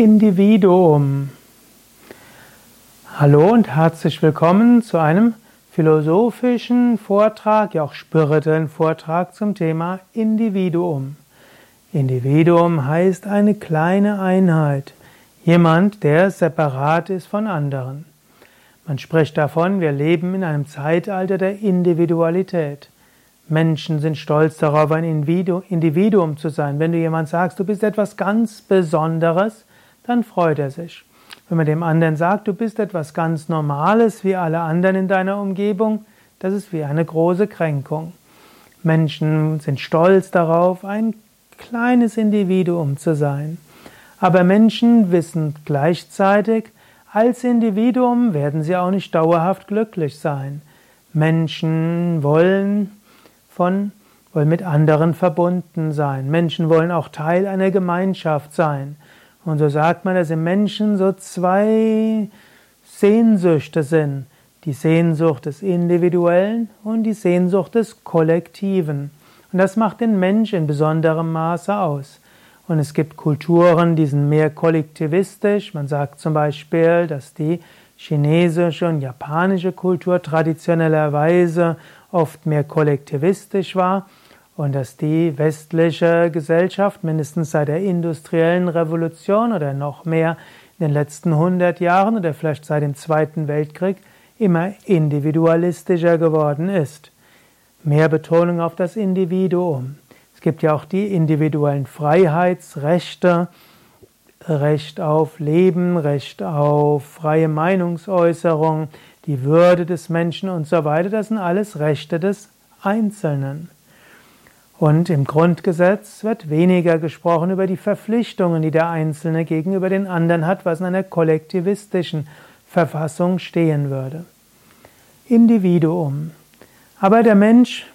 Individuum. Hallo und herzlich willkommen zu einem philosophischen Vortrag, ja auch spirituellen Vortrag zum Thema Individuum. Individuum heißt eine kleine Einheit, jemand, der separat ist von anderen. Man spricht davon, wir leben in einem Zeitalter der Individualität. Menschen sind stolz darauf, ein Individuum zu sein. Wenn du jemand sagst, du bist etwas ganz Besonderes, dann freut er sich. Wenn man dem anderen sagt, du bist etwas ganz Normales wie alle anderen in deiner Umgebung, das ist wie eine große Kränkung. Menschen sind stolz darauf, ein kleines Individuum zu sein. Aber Menschen wissen gleichzeitig, als Individuum werden sie auch nicht dauerhaft glücklich sein. Menschen wollen von, wollen mit anderen verbunden sein. Menschen wollen auch Teil einer Gemeinschaft sein. Und so sagt man, dass im Menschen so zwei Sehnsüchte sind. Die Sehnsucht des Individuellen und die Sehnsucht des Kollektiven. Und das macht den Mensch in besonderem Maße aus. Und es gibt Kulturen, die sind mehr kollektivistisch. Man sagt zum Beispiel, dass die chinesische und japanische Kultur traditionellerweise oft mehr kollektivistisch war und dass die westliche Gesellschaft mindestens seit der industriellen Revolution oder noch mehr in den letzten 100 Jahren oder vielleicht seit dem Zweiten Weltkrieg immer individualistischer geworden ist. Mehr Betonung auf das Individuum. Es gibt ja auch die individuellen Freiheitsrechte, Recht auf Leben, Recht auf freie Meinungsäußerung, die Würde des Menschen und so weiter. Das sind alles Rechte des Einzelnen. Und im Grundgesetz wird weniger gesprochen über die Verpflichtungen, die der Einzelne gegenüber den anderen hat, was in einer kollektivistischen Verfassung stehen würde. Individuum. Aber der Mensch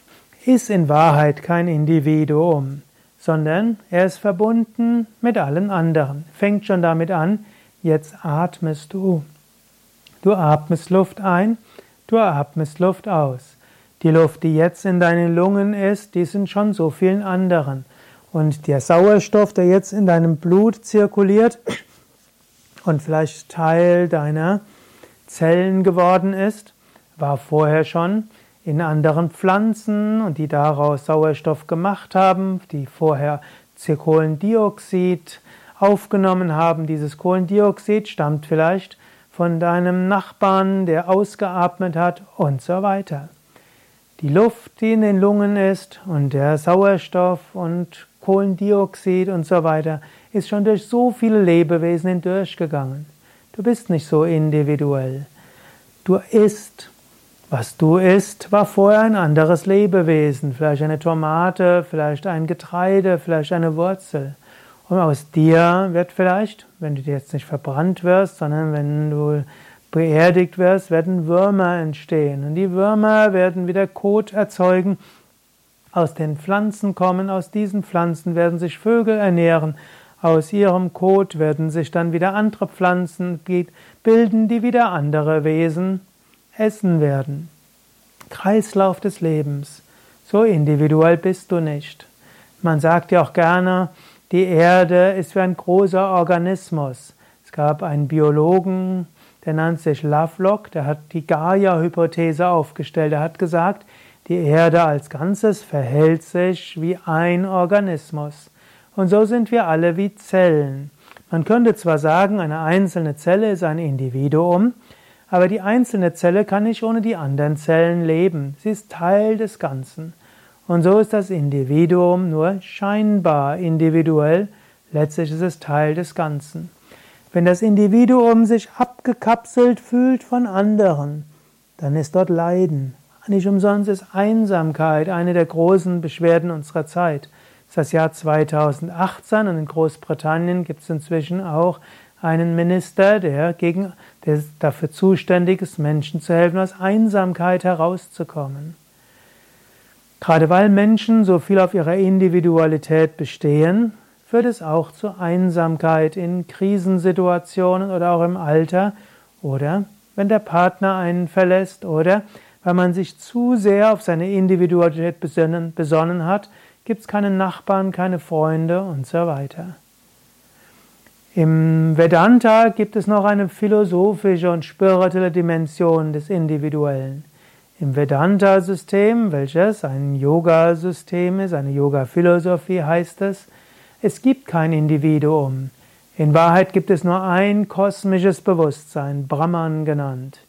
ist in Wahrheit kein Individuum, sondern er ist verbunden mit allen anderen. Fängt schon damit an, jetzt atmest du. Du atmest Luft ein, du atmest Luft aus. Die Luft, die jetzt in deinen Lungen ist, die sind schon so vielen anderen. Und der Sauerstoff, der jetzt in deinem Blut zirkuliert und vielleicht Teil deiner Zellen geworden ist, war vorher schon in anderen Pflanzen und die daraus Sauerstoff gemacht haben, die vorher Kohlendioxid aufgenommen haben. Dieses Kohlendioxid stammt vielleicht von deinem Nachbarn, der ausgeatmet hat und so weiter. Die Luft, die in den Lungen ist und der Sauerstoff und Kohlendioxid und so weiter, ist schon durch so viele Lebewesen hindurchgegangen. Du bist nicht so individuell. Du isst. Was du isst, war vorher ein anderes Lebewesen. Vielleicht eine Tomate, vielleicht ein Getreide, vielleicht eine Wurzel. Und aus dir wird vielleicht, wenn du jetzt nicht verbrannt wirst, sondern wenn du beerdigt wirst, werden Würmer entstehen. Und die Würmer werden wieder Kot erzeugen, aus den Pflanzen kommen, aus diesen Pflanzen werden sich Vögel ernähren, aus ihrem Kot werden sich dann wieder andere Pflanzen bilden, die wieder andere Wesen essen werden. Kreislauf des Lebens. So individuell bist du nicht. Man sagt ja auch gerne, die Erde ist wie ein großer Organismus. Es gab einen Biologen, der nannte sich Lovelock, der hat die Gaia-Hypothese aufgestellt. Er hat gesagt, die Erde als Ganzes verhält sich wie ein Organismus. Und so sind wir alle wie Zellen. Man könnte zwar sagen, eine einzelne Zelle ist ein Individuum, aber die einzelne Zelle kann nicht ohne die anderen Zellen leben. Sie ist Teil des Ganzen. Und so ist das Individuum nur scheinbar individuell, letztlich ist es Teil des Ganzen. Wenn das Individuum sich abgekapselt fühlt von anderen, dann ist dort Leiden. Nicht umsonst ist Einsamkeit eine der großen Beschwerden unserer Zeit. Es ist das Jahr 2018 und in Großbritannien gibt es inzwischen auch einen Minister, der, gegen, der dafür zuständig ist, Menschen zu helfen, aus Einsamkeit herauszukommen. Gerade weil Menschen so viel auf ihrer Individualität bestehen, führt es auch zu Einsamkeit in Krisensituationen oder auch im Alter oder wenn der Partner einen verlässt oder weil man sich zu sehr auf seine Individualität besonnen, hat, gibt es keine Nachbarn, keine Freunde und so weiter. Im Vedanta gibt es noch eine philosophische und spirituelle Dimension des Individuellen. Im Vedanta-System, welches ein Yoga-System ist, eine Yoga-Philosophie heißt es, es gibt kein Individuum. In Wahrheit gibt es nur ein kosmisches Bewusstsein, Brahman genannt.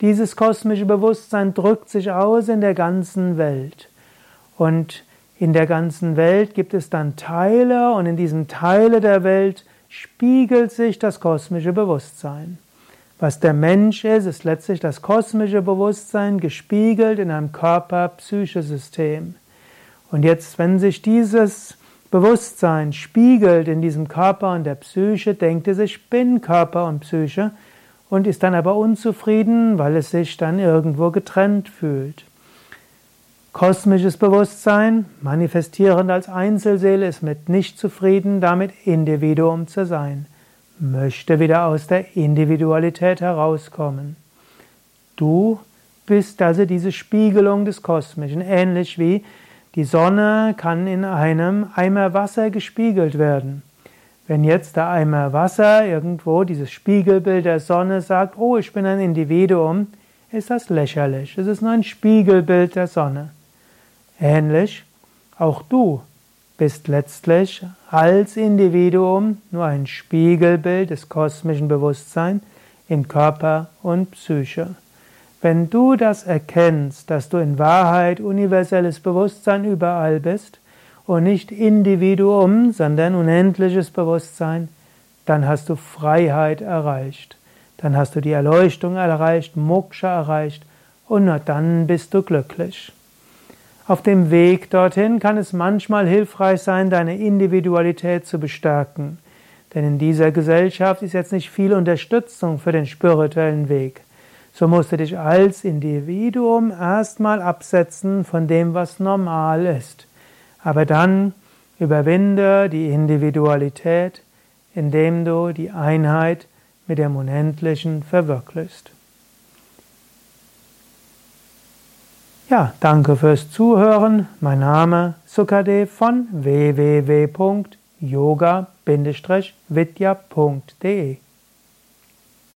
Dieses kosmische Bewusstsein drückt sich aus in der ganzen Welt. Und in der ganzen Welt gibt es dann Teile und in diesen Teile der Welt spiegelt sich das kosmische Bewusstsein. Was der Mensch ist, ist letztlich das kosmische Bewusstsein gespiegelt in einem Körper-Psyche-System. Und jetzt, wenn sich dieses Bewusstsein spiegelt in diesem Körper und der Psyche, denkt er sich, ich bin Körper und Psyche und ist dann aber unzufrieden, weil es sich dann irgendwo getrennt fühlt. Kosmisches Bewusstsein, manifestierend als Einzelseele, ist mit nicht zufrieden, damit Individuum zu sein, möchte wieder aus der Individualität herauskommen. Du bist also diese Spiegelung des Kosmischen, ähnlich wie die Sonne kann in einem Eimer Wasser gespiegelt werden. Wenn jetzt der Eimer Wasser irgendwo dieses Spiegelbild der Sonne sagt, oh, ich bin ein Individuum, ist das lächerlich. Es ist nur ein Spiegelbild der Sonne. Ähnlich, auch du bist letztlich als Individuum nur ein Spiegelbild des kosmischen Bewusstseins in Körper und Psyche. Wenn du das erkennst, dass du in Wahrheit universelles Bewusstsein überall bist und nicht Individuum, sondern unendliches Bewusstsein, dann hast du Freiheit erreicht. Dann hast du die Erleuchtung erreicht, Moksha erreicht und nur dann bist du glücklich. Auf dem Weg dorthin kann es manchmal hilfreich sein, deine Individualität zu bestärken. Denn in dieser Gesellschaft ist jetzt nicht viel Unterstützung für den spirituellen Weg. So musst du dich als Individuum erstmal absetzen von dem, was normal ist. Aber dann überwinde die Individualität, indem du die Einheit mit dem Unendlichen verwirklichst. Ja, danke fürs Zuhören. Mein Name Sukadev von www.yoga-vidya.de